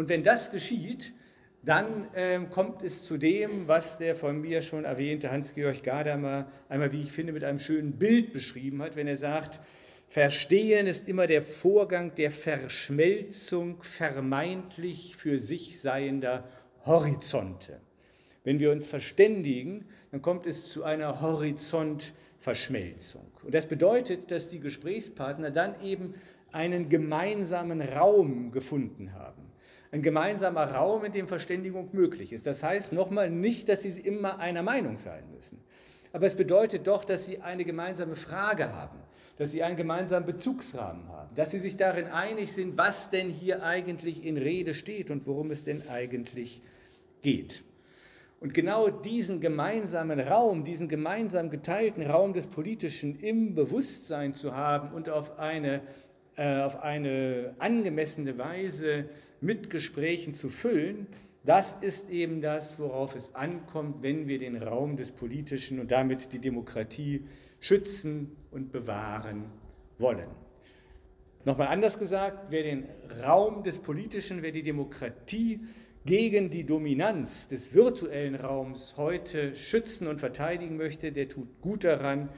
Und wenn das geschieht, dann ähm, kommt es zu dem, was der von mir schon erwähnte Hans-Georg Gadamer einmal, wie ich finde, mit einem schönen Bild beschrieben hat, wenn er sagt, Verstehen ist immer der Vorgang der Verschmelzung vermeintlich für sich seiender Horizonte. Wenn wir uns verständigen, dann kommt es zu einer Horizontverschmelzung. Und das bedeutet, dass die Gesprächspartner dann eben einen gemeinsamen Raum gefunden haben. Ein gemeinsamer Raum, in dem Verständigung möglich ist. Das heißt nochmal nicht, dass sie immer einer Meinung sein müssen. Aber es bedeutet doch, dass sie eine gemeinsame Frage haben dass sie einen gemeinsamen Bezugsrahmen haben, dass sie sich darin einig sind, was denn hier eigentlich in Rede steht und worum es denn eigentlich geht. Und genau diesen gemeinsamen Raum, diesen gemeinsam geteilten Raum des Politischen im Bewusstsein zu haben und auf eine, auf eine angemessene Weise mit Gesprächen zu füllen, das ist eben das, worauf es ankommt, wenn wir den Raum des Politischen und damit die Demokratie schützen und bewahren wollen. Nochmal anders gesagt, wer den Raum des Politischen, wer die Demokratie gegen die Dominanz des virtuellen Raums heute schützen und verteidigen möchte, der tut gut daran,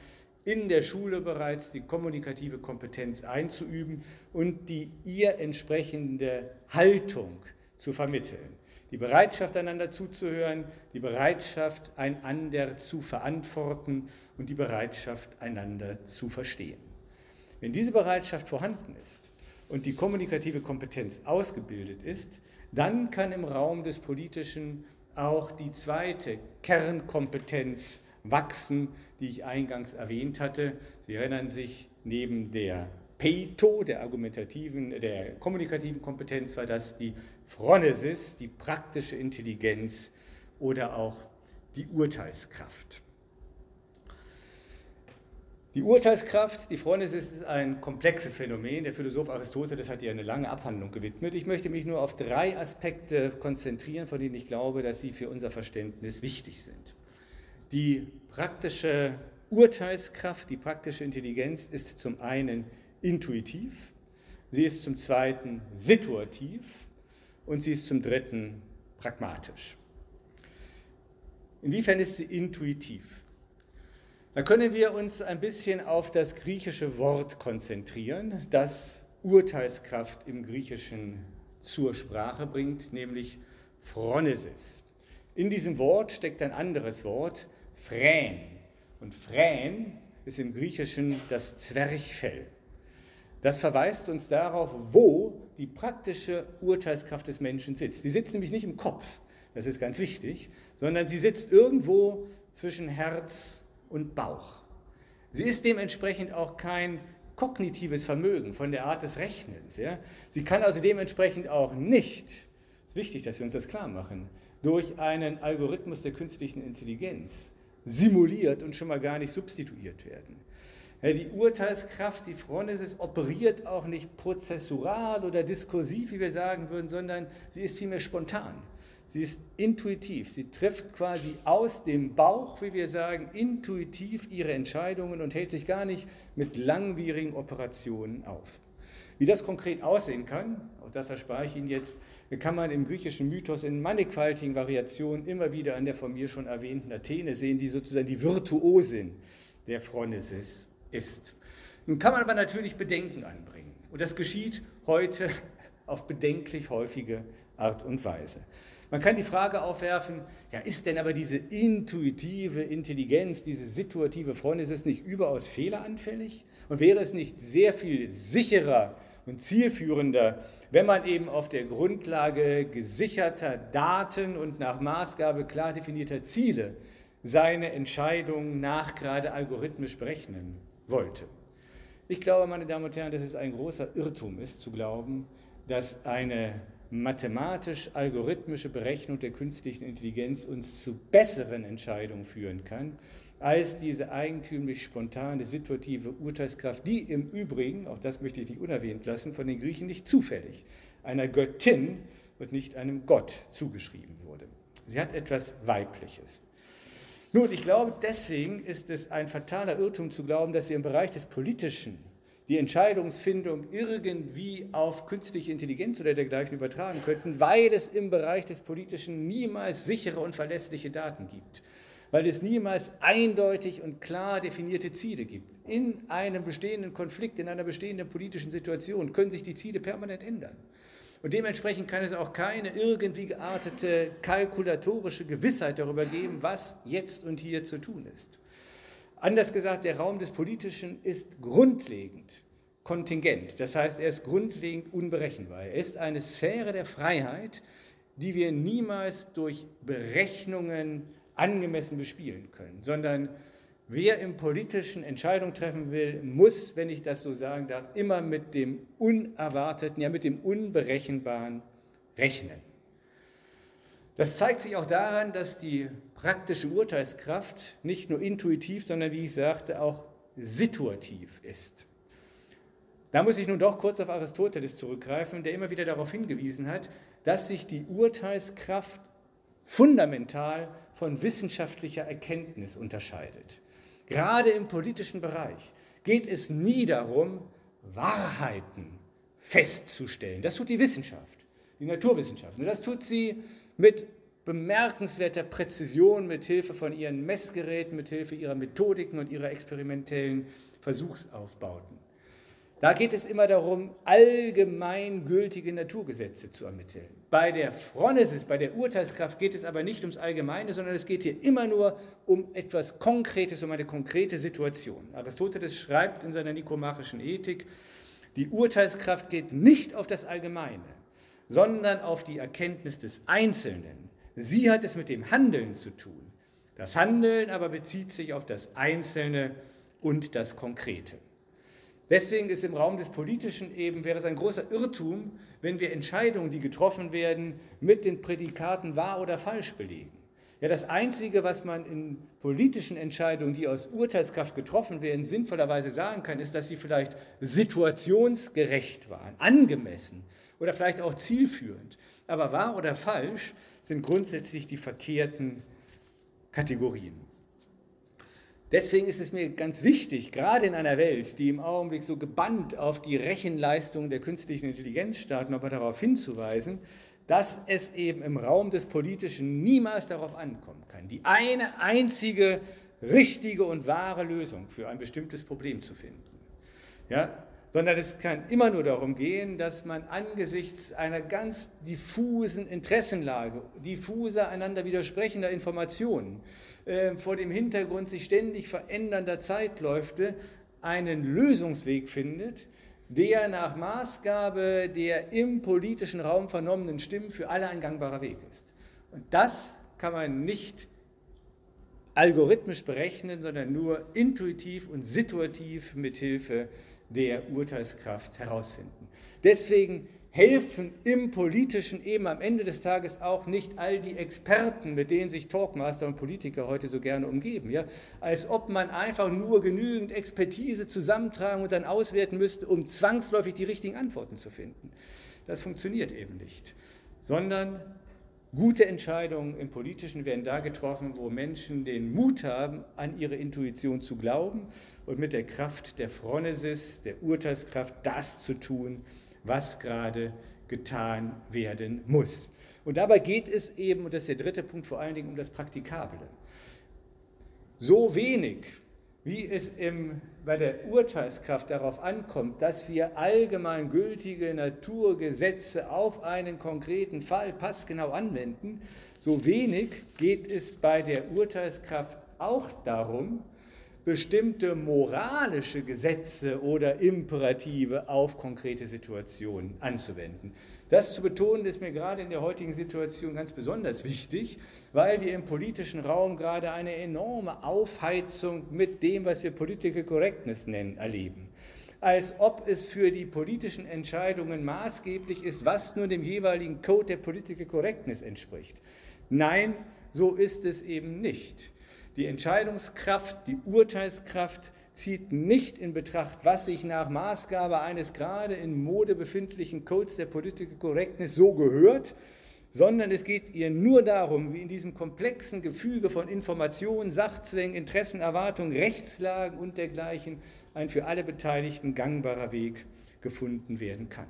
in der Schule bereits die kommunikative Kompetenz einzuüben und die ihr entsprechende Haltung zu vermitteln die Bereitschaft, einander zuzuhören, die Bereitschaft, einander zu verantworten und die Bereitschaft, einander zu verstehen. Wenn diese Bereitschaft vorhanden ist und die kommunikative Kompetenz ausgebildet ist, dann kann im Raum des Politischen auch die zweite Kernkompetenz wachsen, die ich eingangs erwähnt hatte. Sie erinnern sich, neben der Peito, der argumentativen, der kommunikativen Kompetenz, war das die Phronesis, die praktische Intelligenz oder auch die Urteilskraft. Die Urteilskraft, die Phronesis, ist ein komplexes Phänomen. Der Philosoph Aristoteles hat ihr eine lange Abhandlung gewidmet. Ich möchte mich nur auf drei Aspekte konzentrieren, von denen ich glaube, dass sie für unser Verständnis wichtig sind. Die praktische Urteilskraft, die praktische Intelligenz ist zum einen intuitiv, sie ist zum zweiten situativ und sie ist zum dritten pragmatisch. Inwiefern ist sie intuitiv? Da können wir uns ein bisschen auf das griechische Wort konzentrieren, das Urteilskraft im Griechischen zur Sprache bringt, nämlich Phronesis. In diesem Wort steckt ein anderes Wort, Phrän. Und Phrän ist im Griechischen das Zwerchfell. Das verweist uns darauf, wo die praktische Urteilskraft des Menschen sitzt. Die sitzt nämlich nicht im Kopf, das ist ganz wichtig, sondern sie sitzt irgendwo zwischen Herz und Bauch. Sie ist dementsprechend auch kein kognitives Vermögen von der Art des Rechnens. Ja? Sie kann also dementsprechend auch nicht, es ist wichtig, dass wir uns das klar machen, durch einen Algorithmus der künstlichen Intelligenz simuliert und schon mal gar nicht substituiert werden. Die Urteilskraft, die Phronesis, operiert auch nicht prozessual oder diskursiv, wie wir sagen würden, sondern sie ist vielmehr spontan. Sie ist intuitiv. Sie trifft quasi aus dem Bauch, wie wir sagen, intuitiv ihre Entscheidungen und hält sich gar nicht mit langwierigen Operationen auf. Wie das konkret aussehen kann, auch das erspare ich Ihnen jetzt, kann man im griechischen Mythos in mannigfaltigen Variationen immer wieder an der von mir schon erwähnten Athene sehen, die sozusagen die Virtuosin der Phronesis ist. Nun kann man aber natürlich Bedenken anbringen. Und das geschieht heute auf bedenklich häufige Art und Weise. Man kann die Frage aufwerfen, ja, ist denn aber diese intuitive Intelligenz, diese situative Freundin, nicht überaus fehleranfällig? Und wäre es nicht sehr viel sicherer und zielführender, wenn man eben auf der Grundlage gesicherter Daten und nach Maßgabe klar definierter Ziele seine Entscheidungen nach gerade algorithmisch berechnen wollte. Ich glaube, meine Damen und Herren, dass es ein großer Irrtum ist, zu glauben, dass eine mathematisch-algorithmische Berechnung der künstlichen Intelligenz uns zu besseren Entscheidungen führen kann, als diese eigentümlich spontane, situative Urteilskraft, die im Übrigen, auch das möchte ich nicht unerwähnt lassen, von den Griechen nicht zufällig einer Göttin und nicht einem Gott zugeschrieben wurde. Sie hat etwas Weibliches. Nun, ich glaube, deswegen ist es ein fataler Irrtum zu glauben, dass wir im Bereich des Politischen die Entscheidungsfindung irgendwie auf künstliche Intelligenz oder dergleichen übertragen könnten, weil es im Bereich des Politischen niemals sichere und verlässliche Daten gibt, weil es niemals eindeutig und klar definierte Ziele gibt. In einem bestehenden Konflikt, in einer bestehenden politischen Situation können sich die Ziele permanent ändern. Und dementsprechend kann es auch keine irgendwie geartete kalkulatorische Gewissheit darüber geben, was jetzt und hier zu tun ist. Anders gesagt, der Raum des Politischen ist grundlegend kontingent. Das heißt, er ist grundlegend unberechenbar. Er ist eine Sphäre der Freiheit, die wir niemals durch Berechnungen angemessen bespielen können, sondern wer im politischen Entscheidung treffen will, muss, wenn ich das so sagen darf, immer mit dem Unerwarteten, ja mit dem Unberechenbaren rechnen. Das zeigt sich auch daran, dass die praktische Urteilskraft nicht nur intuitiv, sondern wie ich sagte, auch situativ ist. Da muss ich nun doch kurz auf Aristoteles zurückgreifen, der immer wieder darauf hingewiesen hat, dass sich die Urteilskraft fundamental von wissenschaftlicher Erkenntnis unterscheidet. Gerade im politischen Bereich geht es nie darum, Wahrheiten festzustellen. Das tut die Wissenschaft, die Naturwissenschaft. Und das tut sie mit bemerkenswerter Präzision, mit Hilfe von ihren Messgeräten, mit Hilfe ihrer Methodiken und ihrer experimentellen Versuchsaufbauten. Da geht es immer darum, allgemeingültige Naturgesetze zu ermitteln. Bei der Phronesis, bei der Urteilskraft geht es aber nicht ums Allgemeine, sondern es geht hier immer nur um etwas Konkretes, um eine konkrete Situation. Aristoteles schreibt in seiner nikomachischen Ethik, die Urteilskraft geht nicht auf das Allgemeine, sondern auf die Erkenntnis des Einzelnen. Sie hat es mit dem Handeln zu tun. Das Handeln aber bezieht sich auf das Einzelne und das Konkrete. Deswegen ist im Raum des Politischen eben, wäre es ein großer Irrtum, wenn wir Entscheidungen, die getroffen werden, mit den Prädikaten wahr oder falsch belegen. Ja, das Einzige, was man in politischen Entscheidungen, die aus Urteilskraft getroffen werden, sinnvollerweise sagen kann, ist, dass sie vielleicht situationsgerecht waren, angemessen, oder vielleicht auch zielführend. Aber wahr oder falsch sind grundsätzlich die verkehrten Kategorien. Deswegen ist es mir ganz wichtig, gerade in einer Welt, die im Augenblick so gebannt auf die Rechenleistung der künstlichen Intelligenz startet, nochmal darauf hinzuweisen, dass es eben im Raum des Politischen niemals darauf ankommen kann, die eine einzige richtige und wahre Lösung für ein bestimmtes Problem zu finden. Ja, sondern es kann immer nur darum gehen, dass man angesichts einer ganz diffusen Interessenlage, diffuser, einander widersprechender Informationen, äh, vor dem Hintergrund sich ständig verändernder Zeitläufe einen Lösungsweg findet, der nach Maßgabe der im politischen Raum vernommenen Stimmen für alle ein gangbarer Weg ist. Und das kann man nicht algorithmisch berechnen, sondern nur intuitiv und situativ mit Hilfe der Urteilskraft herausfinden. Deswegen helfen im Politischen eben am Ende des Tages auch nicht all die Experten, mit denen sich Talkmaster und Politiker heute so gerne umgeben. Ja? Als ob man einfach nur genügend Expertise zusammentragen und dann auswerten müsste, um zwangsläufig die richtigen Antworten zu finden. Das funktioniert eben nicht. Sondern gute Entscheidungen im Politischen werden da getroffen, wo Menschen den Mut haben, an ihre Intuition zu glauben und mit der Kraft der Phronesis, der Urteilskraft, das zu tun, was gerade getan werden muss. Und dabei geht es eben, und das ist der dritte Punkt, vor allen Dingen um das Praktikable. So wenig, wie es im, bei der Urteilskraft darauf ankommt, dass wir allgemein gültige Naturgesetze auf einen konkreten Fall passgenau anwenden, so wenig geht es bei der Urteilskraft auch darum, bestimmte moralische Gesetze oder Imperative auf konkrete Situationen anzuwenden. Das zu betonen ist mir gerade in der heutigen Situation ganz besonders wichtig, weil wir im politischen Raum gerade eine enorme Aufheizung mit dem, was wir Political Correctness nennen, erleben. Als ob es für die politischen Entscheidungen maßgeblich ist, was nur dem jeweiligen Code der Political Correctness entspricht. Nein, so ist es eben nicht. Die Entscheidungskraft, die Urteilskraft zieht nicht in Betracht, was sich nach Maßgabe eines gerade in Mode befindlichen Codes der Political Correctness so gehört, sondern es geht ihr nur darum, wie in diesem komplexen Gefüge von Informationen, Sachzwängen, Interessen, Erwartungen, Rechtslagen und dergleichen ein für alle Beteiligten gangbarer Weg gefunden werden kann.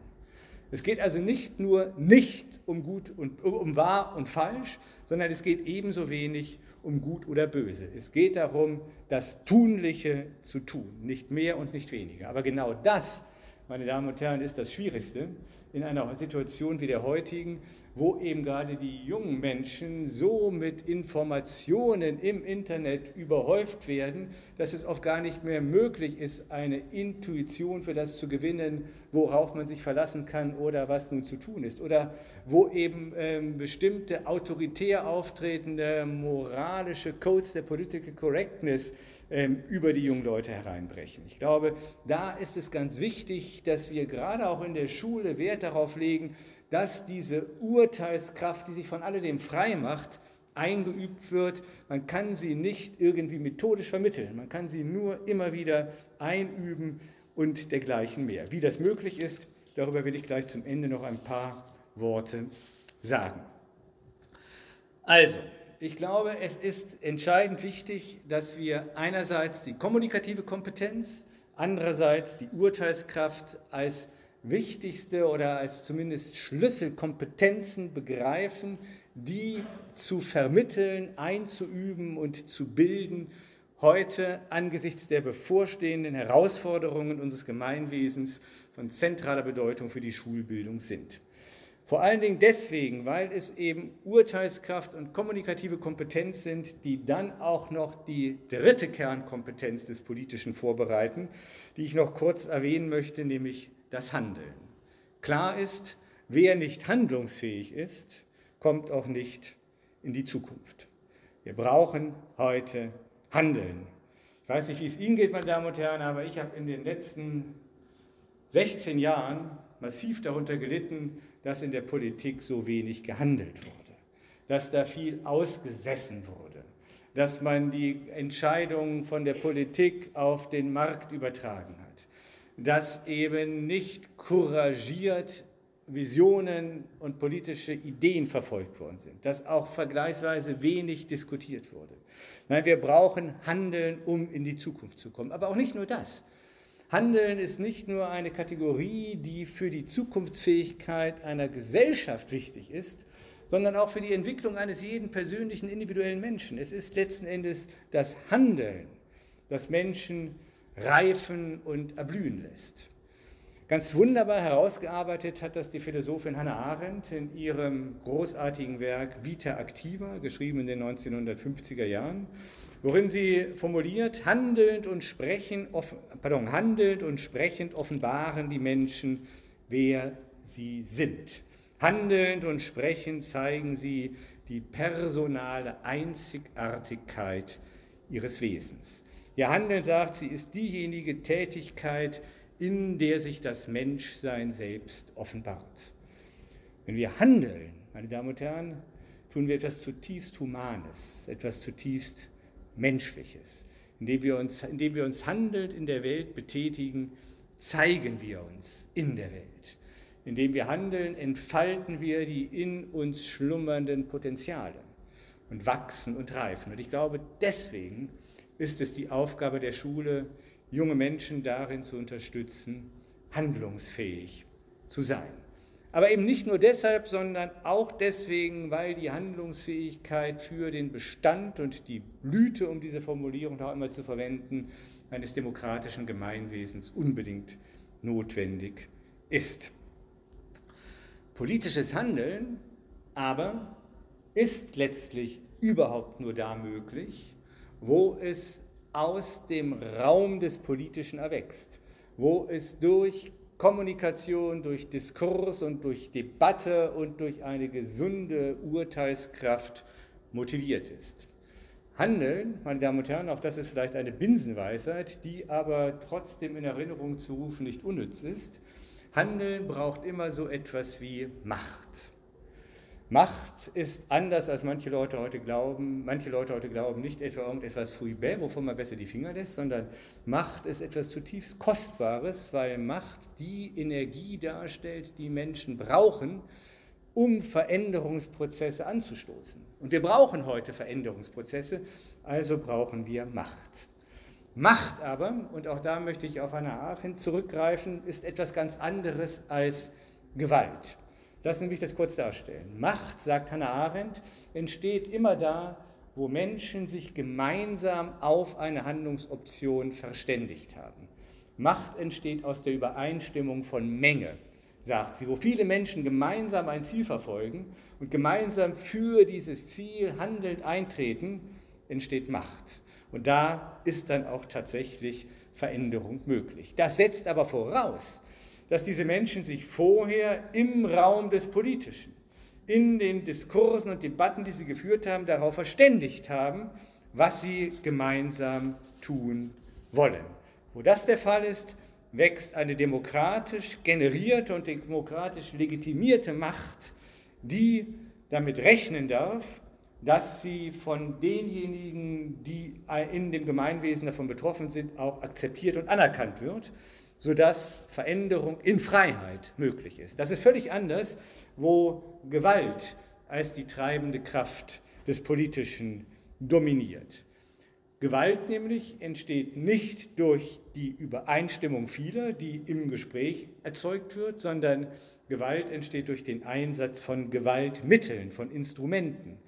Es geht also nicht nur nicht um gut und um wahr und falsch, sondern es geht ebenso wenig um gut oder böse. Es geht darum, das Tunliche zu tun, nicht mehr und nicht weniger. Aber genau das, meine Damen und Herren, ist das Schwierigste in einer Situation wie der heutigen, wo eben gerade die jungen Menschen so mit Informationen im Internet überhäuft werden, dass es oft gar nicht mehr möglich ist, eine Intuition für das zu gewinnen, worauf man sich verlassen kann oder was nun zu tun ist. Oder wo eben ähm, bestimmte autoritär auftretende moralische Codes der Political Correctness ähm, über die jungen Leute hereinbrechen. Ich glaube, da ist es ganz wichtig, dass wir gerade auch in der Schule Wert darauf legen, dass diese Urteilskraft, die sich von alledem frei macht, eingeübt wird. Man kann sie nicht irgendwie methodisch vermitteln. Man kann sie nur immer wieder einüben und dergleichen mehr. Wie das möglich ist, darüber will ich gleich zum Ende noch ein paar Worte sagen. Also, ich glaube, es ist entscheidend wichtig, dass wir einerseits die kommunikative Kompetenz, andererseits die Urteilskraft als wichtigste oder als zumindest Schlüsselkompetenzen begreifen, die zu vermitteln, einzuüben und zu bilden, heute angesichts der bevorstehenden Herausforderungen unseres Gemeinwesens von zentraler Bedeutung für die Schulbildung sind. Vor allen Dingen deswegen, weil es eben Urteilskraft und kommunikative Kompetenz sind, die dann auch noch die dritte Kernkompetenz des Politischen vorbereiten, die ich noch kurz erwähnen möchte, nämlich das Handeln. Klar ist, wer nicht handlungsfähig ist, kommt auch nicht in die Zukunft. Wir brauchen heute Handeln. Ich weiß nicht, wie es Ihnen geht, meine Damen und Herren, aber ich habe in den letzten 16 Jahren massiv darunter gelitten, dass in der Politik so wenig gehandelt wurde, dass da viel ausgesessen wurde, dass man die Entscheidungen von der Politik auf den Markt übertragen hat dass eben nicht couragiert Visionen und politische Ideen verfolgt worden sind, dass auch vergleichsweise wenig diskutiert wurde. Nein, wir brauchen Handeln, um in die Zukunft zu kommen. Aber auch nicht nur das. Handeln ist nicht nur eine Kategorie, die für die Zukunftsfähigkeit einer Gesellschaft wichtig ist, sondern auch für die Entwicklung eines jeden persönlichen, individuellen Menschen. Es ist letzten Endes das Handeln, das Menschen reifen und erblühen lässt. Ganz wunderbar herausgearbeitet hat das die Philosophin Hannah Arendt in ihrem großartigen Werk Vita Activa, geschrieben in den 1950er Jahren, worin sie formuliert, handelnd und, sprechend, pardon, handelnd und sprechend offenbaren die Menschen, wer sie sind. Handelnd und sprechend zeigen sie die personale Einzigartigkeit ihres Wesens. Ihr Handeln, sagt sie, ist diejenige Tätigkeit, in der sich das Menschsein selbst offenbart. Wenn wir handeln, meine Damen und Herren, tun wir etwas zutiefst Humanes, etwas zutiefst Menschliches. Indem wir uns, indem wir uns handelnd in der Welt betätigen, zeigen wir uns in der Welt. Indem wir handeln, entfalten wir die in uns schlummernden Potenziale und wachsen und reifen. Und ich glaube, deswegen ist es die Aufgabe der Schule, junge Menschen darin zu unterstützen, handlungsfähig zu sein. Aber eben nicht nur deshalb, sondern auch deswegen, weil die Handlungsfähigkeit für den Bestand und die Blüte, um diese Formulierung auch einmal zu verwenden, eines demokratischen Gemeinwesens unbedingt notwendig ist. Politisches Handeln aber ist letztlich überhaupt nur da möglich, wo es aus dem Raum des Politischen erwächst, wo es durch Kommunikation, durch Diskurs und durch Debatte und durch eine gesunde Urteilskraft motiviert ist. Handeln, meine Damen und Herren, auch das ist vielleicht eine Binsenweisheit, die aber trotzdem in Erinnerung zu rufen nicht unnütz ist. Handeln braucht immer so etwas wie Macht. Macht ist anders, als manche Leute heute glauben. Manche Leute heute glauben nicht etwa irgendetwas Fouibet, wovon man besser die Finger lässt, sondern Macht ist etwas zutiefst Kostbares, weil Macht die Energie darstellt, die Menschen brauchen, um Veränderungsprozesse anzustoßen. Und wir brauchen heute Veränderungsprozesse, also brauchen wir Macht. Macht aber, und auch da möchte ich auf Hannah Arendt zurückgreifen, ist etwas ganz anderes als Gewalt. Lassen Sie mich das kurz darstellen. Macht, sagt Hannah Arendt, entsteht immer da, wo Menschen sich gemeinsam auf eine Handlungsoption verständigt haben. Macht entsteht aus der Übereinstimmung von Menge, sagt sie, wo viele Menschen gemeinsam ein Ziel verfolgen und gemeinsam für dieses Ziel handelnd eintreten, entsteht Macht. Und da ist dann auch tatsächlich Veränderung möglich. Das setzt aber voraus, dass diese Menschen sich vorher im Raum des Politischen, in den Diskursen und Debatten, die sie geführt haben, darauf verständigt haben, was sie gemeinsam tun wollen. Wo das der Fall ist, wächst eine demokratisch generierte und demokratisch legitimierte Macht, die damit rechnen darf, dass sie von denjenigen, die in dem Gemeinwesen davon betroffen sind, auch akzeptiert und anerkannt wird, sodass Veränderung in Freiheit möglich ist. Das ist völlig anders, wo Gewalt als die treibende Kraft des Politischen dominiert. Gewalt nämlich entsteht nicht durch die Übereinstimmung vieler, die im Gespräch erzeugt wird, sondern Gewalt entsteht durch den Einsatz von Gewaltmitteln, von Instrumenten.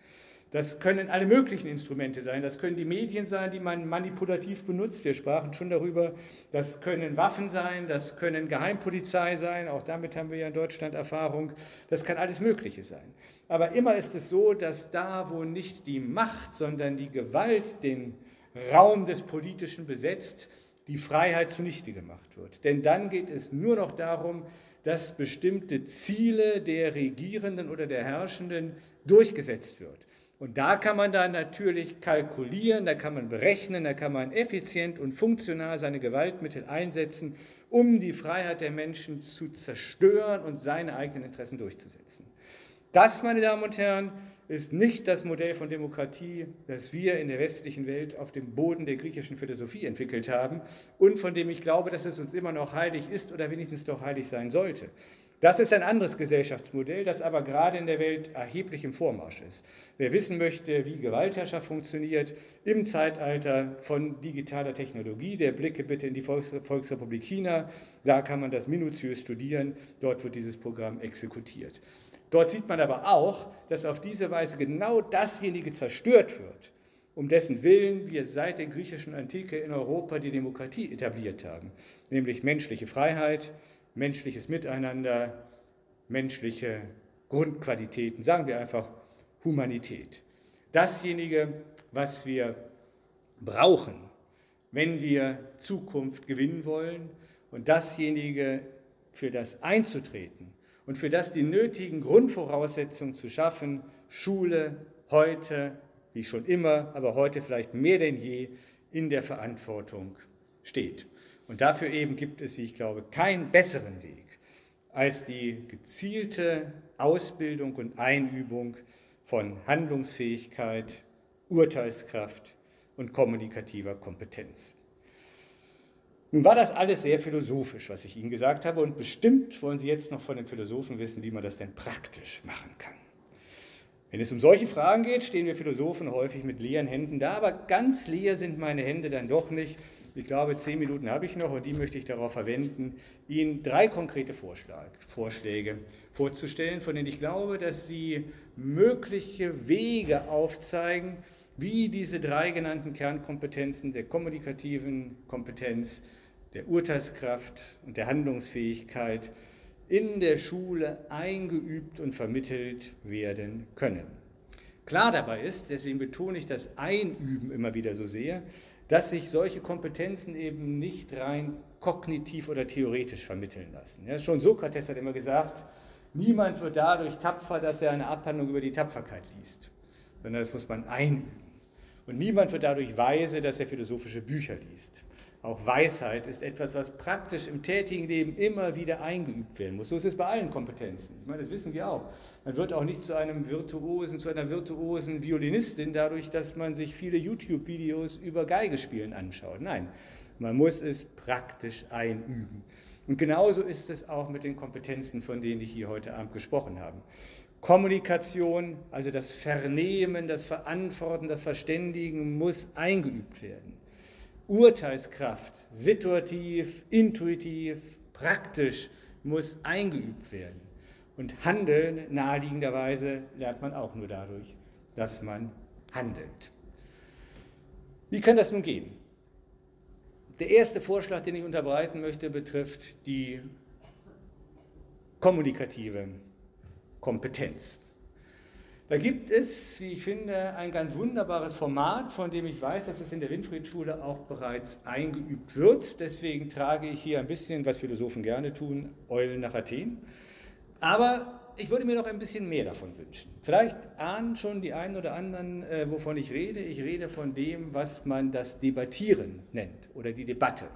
Das können alle möglichen Instrumente sein. Das können die Medien sein, die man manipulativ benutzt. Wir sprachen schon darüber. Das können Waffen sein, das können Geheimpolizei sein. Auch damit haben wir ja in Deutschland Erfahrung. Das kann alles Mögliche sein. Aber immer ist es so, dass da, wo nicht die Macht, sondern die Gewalt den Raum des Politischen besetzt, die Freiheit zunichte gemacht wird. Denn dann geht es nur noch darum, dass bestimmte Ziele der Regierenden oder der Herrschenden durchgesetzt wird. Und da kann man dann natürlich kalkulieren, da kann man berechnen, da kann man effizient und funktional seine Gewaltmittel einsetzen, um die Freiheit der Menschen zu zerstören und seine eigenen Interessen durchzusetzen. Das, meine Damen und Herren, ist nicht das Modell von Demokratie, das wir in der westlichen Welt auf dem Boden der griechischen Philosophie entwickelt haben und von dem ich glaube, dass es uns immer noch heilig ist oder wenigstens doch heilig sein sollte. Das ist ein anderes Gesellschaftsmodell, das aber gerade in der Welt erheblich im Vormarsch ist. Wer wissen möchte, wie Gewaltherrschaft funktioniert im Zeitalter von digitaler Technologie, der blicke bitte in die Volksrepublik China. Da kann man das minutiös studieren. Dort wird dieses Programm exekutiert. Dort sieht man aber auch, dass auf diese Weise genau dasjenige zerstört wird, um dessen Willen wir seit der griechischen Antike in Europa die Demokratie etabliert haben, nämlich menschliche Freiheit, menschliches Miteinander, menschliche Grundqualitäten, sagen wir einfach Humanität. Dasjenige, was wir brauchen, wenn wir Zukunft gewinnen wollen und dasjenige, für das einzutreten und für das die nötigen Grundvoraussetzungen zu schaffen, Schule heute, wie schon immer, aber heute vielleicht mehr denn je in der Verantwortung steht. Und dafür eben gibt es, wie ich glaube, keinen besseren Weg als die gezielte Ausbildung und Einübung von Handlungsfähigkeit, Urteilskraft und kommunikativer Kompetenz. Nun war das alles sehr philosophisch, was ich Ihnen gesagt habe, und bestimmt wollen Sie jetzt noch von den Philosophen wissen, wie man das denn praktisch machen kann. Wenn es um solche Fragen geht, stehen wir Philosophen häufig mit leeren Händen da, aber ganz leer sind meine Hände dann doch nicht, ich glaube, zehn Minuten habe ich noch und die möchte ich darauf verwenden, Ihnen drei konkrete Vorschlag, Vorschläge vorzustellen, von denen ich glaube, dass sie mögliche Wege aufzeigen, wie diese drei genannten Kernkompetenzen der kommunikativen Kompetenz, der Urteilskraft und der Handlungsfähigkeit in der Schule eingeübt und vermittelt werden können. Klar dabei ist, deswegen betone ich das Einüben immer wieder so sehr, dass sich solche Kompetenzen eben nicht rein kognitiv oder theoretisch vermitteln lassen. Ja, schon Sokrates hat immer gesagt, niemand wird dadurch tapfer, dass er eine Abhandlung über die Tapferkeit liest, sondern das muss man einüben. Und niemand wird dadurch weise, dass er philosophische Bücher liest. Auch Weisheit ist etwas, was praktisch im tätigen Leben immer wieder eingeübt werden muss. So ist es bei allen Kompetenzen. Ich meine, das wissen wir auch. Man wird auch nicht zu einem Virtuosen, zu einer virtuosen Violinistin dadurch, dass man sich viele YouTube-Videos über Geigespielen anschaut. Nein, man muss es praktisch einüben. Und genauso ist es auch mit den Kompetenzen, von denen ich hier heute Abend gesprochen habe. Kommunikation, also das Vernehmen, das Verantworten, das Verständigen muss eingeübt werden. Urteilskraft, situativ, intuitiv, praktisch muss eingeübt werden. Und Handeln naheliegenderweise lernt man auch nur dadurch, dass man handelt. Wie kann das nun gehen? Der erste Vorschlag, den ich unterbreiten möchte, betrifft die kommunikative Kompetenz. Da gibt es, wie ich finde, ein ganz wunderbares Format, von dem ich weiß, dass es in der Winfried-Schule auch bereits eingeübt wird. Deswegen trage ich hier ein bisschen, was Philosophen gerne tun, Eulen nach Athen. Aber ich würde mir noch ein bisschen mehr davon wünschen. Vielleicht ahnen schon die einen oder anderen, äh, wovon ich rede. Ich rede von dem, was man das Debattieren nennt oder die Debatte.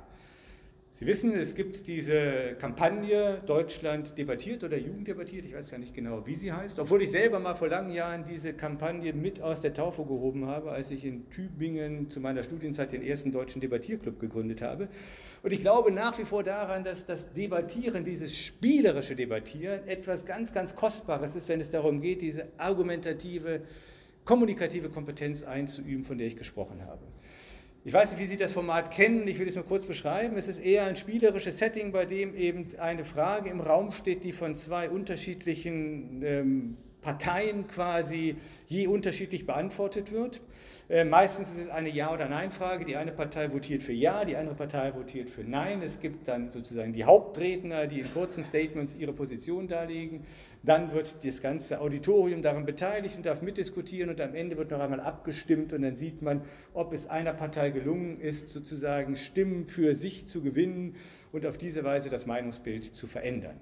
Sie wissen, es gibt diese Kampagne Deutschland debattiert oder Jugend debattiert, ich weiß gar nicht genau, wie sie heißt, obwohl ich selber mal vor langen Jahren diese Kampagne mit aus der Taufe gehoben habe, als ich in Tübingen zu meiner Studienzeit den ersten deutschen Debattierclub gegründet habe. Und ich glaube nach wie vor daran, dass das Debattieren, dieses spielerische Debattieren etwas ganz, ganz Kostbares ist, wenn es darum geht, diese argumentative, kommunikative Kompetenz einzuüben, von der ich gesprochen habe. Ich weiß nicht, wie Sie das Format kennen, ich will es nur kurz beschreiben. Es ist eher ein spielerisches Setting, bei dem eben eine Frage im Raum steht, die von zwei unterschiedlichen ähm, Parteien quasi je unterschiedlich beantwortet wird. Äh, meistens ist es eine Ja- oder Nein-Frage. Die eine Partei votiert für Ja, die andere Partei votiert für Nein. Es gibt dann sozusagen die Hauptredner, die in kurzen Statements ihre Position darlegen. Dann wird das ganze Auditorium daran beteiligt und darf mitdiskutieren und am Ende wird noch einmal abgestimmt und dann sieht man, ob es einer Partei gelungen ist, sozusagen Stimmen für sich zu gewinnen und auf diese Weise das Meinungsbild zu verändern.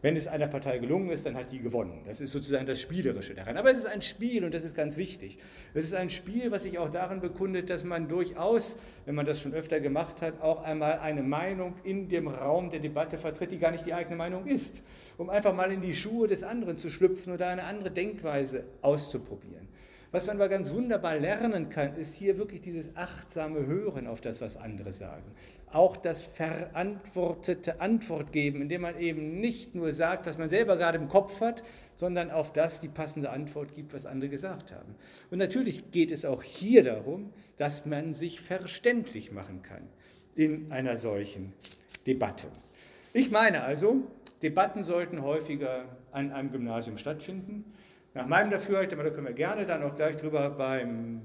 Wenn es einer Partei gelungen ist, dann hat die gewonnen. Das ist sozusagen das Spielerische daran. Aber es ist ein Spiel und das ist ganz wichtig. Es ist ein Spiel, was sich auch darin bekundet, dass man durchaus, wenn man das schon öfter gemacht hat, auch einmal eine Meinung in dem Raum der Debatte vertritt, die gar nicht die eigene Meinung ist, um einfach mal in die Schuhe des anderen zu schlüpfen oder eine andere Denkweise auszuprobieren. Was man aber ganz wunderbar lernen kann, ist hier wirklich dieses achtsame Hören auf das, was andere sagen. Auch das verantwortete Antwort geben, indem man eben nicht nur sagt, was man selber gerade im Kopf hat, sondern auf das die passende Antwort gibt, was andere gesagt haben. Und natürlich geht es auch hier darum, dass man sich verständlich machen kann in einer solchen Debatte. Ich meine also, Debatten sollten häufiger an einem Gymnasium stattfinden. Nach meinem Dafürhalten, da können wir gerne dann auch gleich drüber beim,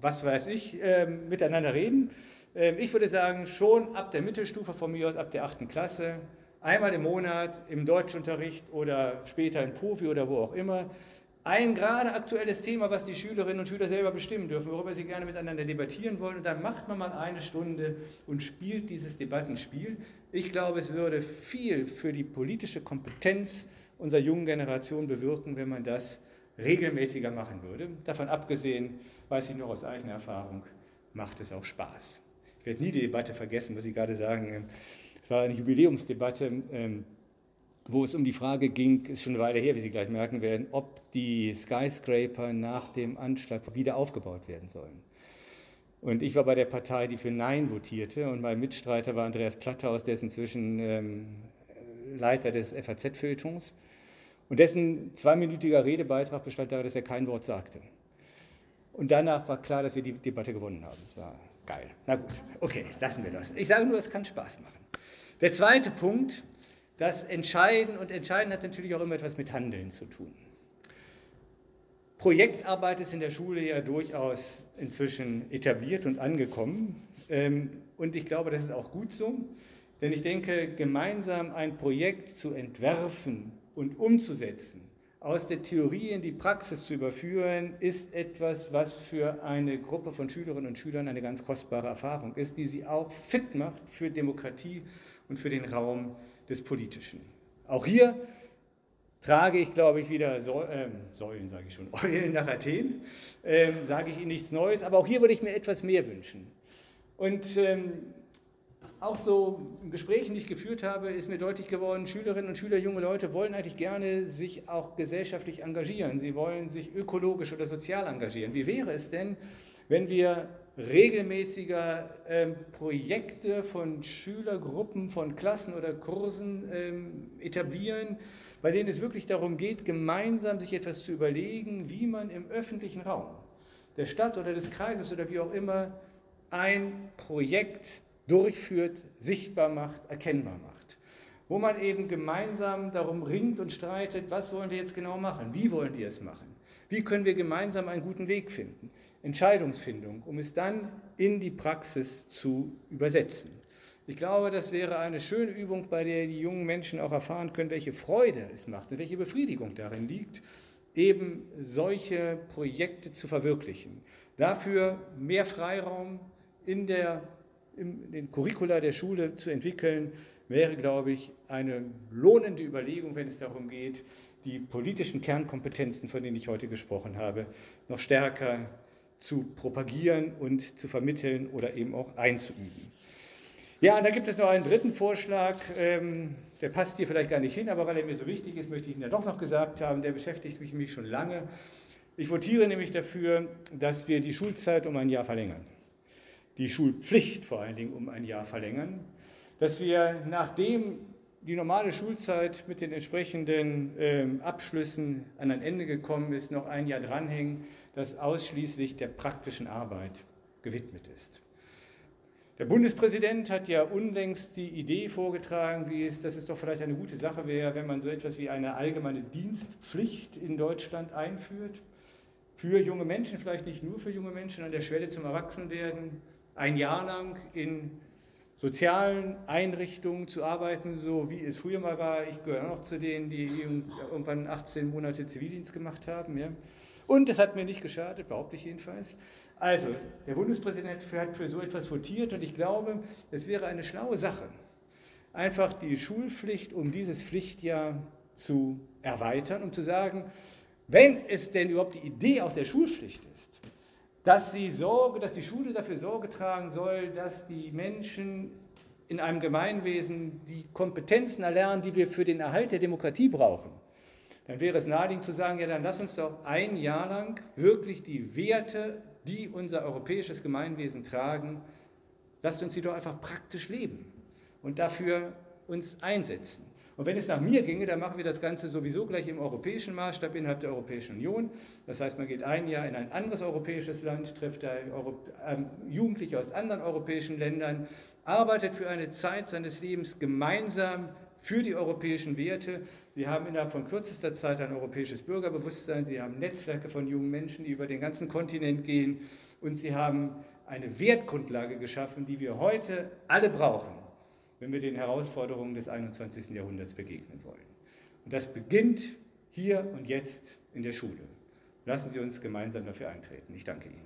was weiß ich, äh, miteinander reden. Äh, ich würde sagen, schon ab der Mittelstufe von mir aus, ab der 8. Klasse, einmal im Monat im Deutschunterricht oder später in Profi oder wo auch immer, ein gerade aktuelles Thema, was die Schülerinnen und Schüler selber bestimmen dürfen, worüber sie gerne miteinander debattieren wollen. Und dann macht man mal eine Stunde und spielt dieses Debattenspiel. Ich glaube, es würde viel für die politische Kompetenz unserer jungen Generation bewirken, wenn man das regelmäßiger machen würde. Davon abgesehen, weiß ich nur aus eigener Erfahrung, macht es auch Spaß. Ich werde nie die Debatte vergessen, was Sie gerade sagen. Es war eine Jubiläumsdebatte, ähm, wo es um die Frage ging, ist schon eine Weile her, wie Sie gleich merken werden, ob die Skyscraper nach dem Anschlag wieder aufgebaut werden sollen. Und ich war bei der Partei, die für Nein votierte, und mein Mitstreiter war Andreas Platthaus, der ist inzwischen ähm, Leiter des FAZ-Feuilletons. Und dessen zweiminütiger Redebeitrag bestand darin, dass er kein Wort sagte. Und danach war klar, dass wir die Debatte gewonnen haben. Das war geil. Na gut, okay, lassen wir das. Ich sage nur, es kann Spaß machen. Der zweite Punkt, das Entscheiden, und Entscheiden hat natürlich auch immer etwas mit Handeln zu tun. Projektarbeit ist in der Schule ja durchaus inzwischen etabliert und angekommen. Ähm, und ich glaube, das ist auch gut so. Denn ich denke, gemeinsam ein Projekt zu entwerfen und umzusetzen, aus der Theorie in die Praxis zu überführen, ist etwas, was für eine Gruppe von Schülerinnen und Schülern eine ganz kostbare Erfahrung ist, die sie auch fit macht für Demokratie und für den Raum des Politischen. Auch hier trage ich, glaube ich, wieder Säulen, äh, Säulen sage ich schon, Eulen nach Athen, äh, sage ich Ihnen nichts Neues, aber auch hier würde ich mir etwas mehr wünschen. Und ähm, auch so in Gesprächen, die ich geführt habe, ist mir deutlich geworden, Schülerinnen und Schüler, junge Leute wollen eigentlich gerne sich auch gesellschaftlich engagieren. Sie wollen sich ökologisch oder sozial engagieren. Wie wäre es denn, wenn wir regelmäßiger ähm, Projekte von Schülergruppen, von Klassen oder Kursen ähm, etablieren, bei denen es wirklich darum geht, gemeinsam sich etwas zu überlegen, wie man im öffentlichen Raum der Stadt oder des Kreises oder wie auch immer ein Projekt durchführt, sichtbar macht, erkennbar macht. Wo man eben gemeinsam darum ringt und streitet, was wollen wir jetzt genau machen, wie wollen wir es machen, wie können wir gemeinsam einen guten Weg finden. Entscheidungsfindung, um es dann in die Praxis zu übersetzen. Ich glaube, das wäre eine schöne Übung, bei der die jungen Menschen auch erfahren können, welche Freude es macht und welche Befriedigung darin liegt, eben solche Projekte zu verwirklichen. Dafür mehr Freiraum in, der, in den Curricula der Schule zu entwickeln, wäre, glaube ich, eine lohnende Überlegung, wenn es darum geht, die politischen Kernkompetenzen, von denen ich heute gesprochen habe, noch stärker zu propagieren und zu vermitteln oder eben auch einzuüben. Ja, und da gibt es noch einen dritten Vorschlag, ähm, der passt hier vielleicht gar nicht hin, aber weil er mir so wichtig ist, möchte ich ihn ja doch noch gesagt haben, der beschäftigt mich, mich schon lange. Ich votiere nämlich dafür, dass wir die Schulzeit um ein Jahr verlängern, die Schulpflicht vor allen Dingen um ein Jahr verlängern, dass wir nachdem die normale Schulzeit mit den entsprechenden ähm, Abschlüssen an ein Ende gekommen ist, noch ein Jahr dranhängen, das ausschließlich der praktischen Arbeit gewidmet ist. Der Bundespräsident hat ja unlängst die Idee vorgetragen, wie es, dass es doch vielleicht eine gute Sache wäre, wenn man so etwas wie eine allgemeine Dienstpflicht in Deutschland einführt. Für junge Menschen, vielleicht nicht nur für junge Menschen an der Schwelle zum Erwachsenwerden, ein Jahr lang in sozialen Einrichtungen zu arbeiten, so wie es früher mal war. Ich gehöre auch noch zu denen, die irgendwann 18 Monate Zivildienst gemacht haben. Ja. Und es hat mir nicht geschadet, behaupte ich jedenfalls. Also, der Bundespräsident hat für so etwas votiert und ich glaube, es wäre eine schlaue Sache, einfach die Schulpflicht um dieses Pflichtjahr zu erweitern, um zu sagen, wenn es denn überhaupt die Idee auch der Schulpflicht ist, dass, sie Sorge, dass die Schule dafür Sorge tragen soll, dass die Menschen in einem Gemeinwesen die Kompetenzen erlernen, die wir für den Erhalt der Demokratie brauchen, dann wäre es naheliegend zu sagen, ja, dann lass uns doch ein Jahr lang wirklich die Werte die unser europäisches Gemeinwesen tragen, lasst uns sie doch einfach praktisch leben und dafür uns einsetzen. Und wenn es nach mir ginge, dann machen wir das Ganze sowieso gleich im europäischen Maßstab innerhalb der Europäischen Union. Das heißt, man geht ein Jahr in ein anderes europäisches Land, trifft da ähm, Jugendliche aus anderen europäischen Ländern, arbeitet für eine Zeit seines Lebens gemeinsam für die europäischen Werte. Sie haben innerhalb von kürzester Zeit ein europäisches Bürgerbewusstsein. Sie haben Netzwerke von jungen Menschen, die über den ganzen Kontinent gehen. Und sie haben eine Wertgrundlage geschaffen, die wir heute alle brauchen, wenn wir den Herausforderungen des 21. Jahrhunderts begegnen wollen. Und das beginnt hier und jetzt in der Schule. Lassen Sie uns gemeinsam dafür eintreten. Ich danke Ihnen.